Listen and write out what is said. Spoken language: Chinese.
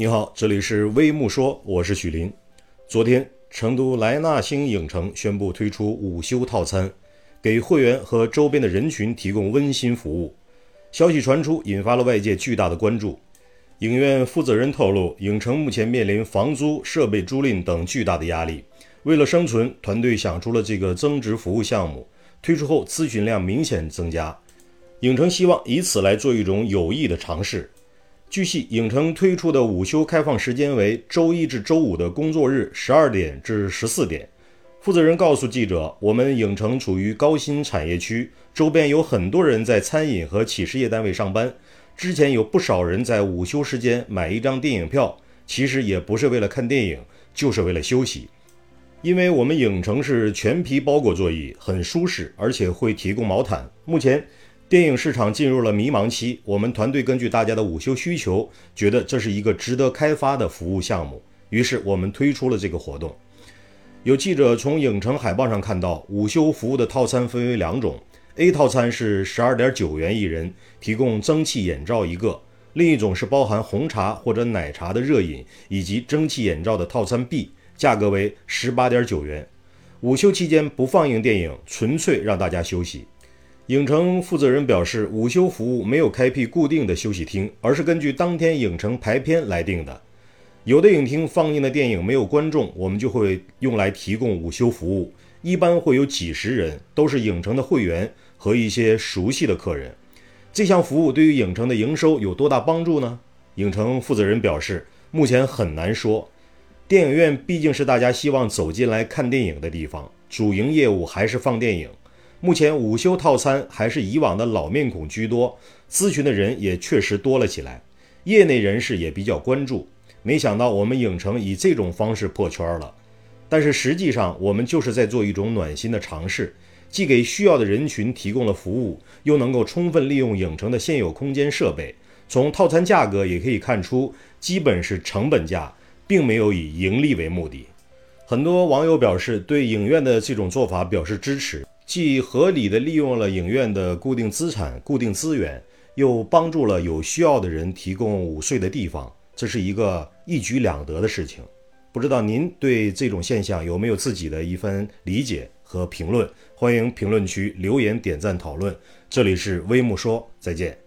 你好，这里是微木说，我是许林。昨天，成都莱纳星影城宣布推出午休套餐，给会员和周边的人群提供温馨服务。消息传出，引发了外界巨大的关注。影院负责人透露，影城目前面临房租、设备租赁等巨大的压力。为了生存，团队想出了这个增值服务项目，推出后咨询量明显增加。影城希望以此来做一种有益的尝试。据悉，影城推出的午休开放时间为周一至周五的工作日十二点至十四点。负责人告诉记者：“我们影城处于高新产业区，周边有很多人在餐饮和企事业单位上班。之前有不少人在午休时间买一张电影票，其实也不是为了看电影，就是为了休息。因为我们影城是全皮包裹座椅，很舒适，而且会提供毛毯。目前。”电影市场进入了迷茫期，我们团队根据大家的午休需求，觉得这是一个值得开发的服务项目，于是我们推出了这个活动。有记者从影城海报上看到，午休服务的套餐分为两种：A 套餐是十二点九元一人，提供蒸汽眼罩一个；另一种是包含红茶或者奶茶的热饮以及蒸汽眼罩的套餐 B，价格为十八点九元。午休期间不放映电影，纯粹让大家休息。影城负责人表示，午休服务没有开辟固定的休息厅，而是根据当天影城排片来定的。有的影厅放映的电影没有观众，我们就会用来提供午休服务，一般会有几十人，都是影城的会员和一些熟悉的客人。这项服务对于影城的营收有多大帮助呢？影城负责人表示，目前很难说。电影院毕竟是大家希望走进来看电影的地方，主营业务还是放电影。目前午休套餐还是以往的老面孔居多，咨询的人也确实多了起来，业内人士也比较关注。没想到我们影城以这种方式破圈了，但是实际上我们就是在做一种暖心的尝试，既给需要的人群提供了服务，又能够充分利用影城的现有空间设备。从套餐价格也可以看出，基本是成本价，并没有以盈利为目的。很多网友表示对影院的这种做法表示支持。既合理地利用了影院的固定资产、固定资源，又帮助了有需要的人提供午睡的地方，这是一个一举两得的事情。不知道您对这种现象有没有自己的一番理解和评论？欢迎评论区留言点赞讨论。这里是微木说，再见。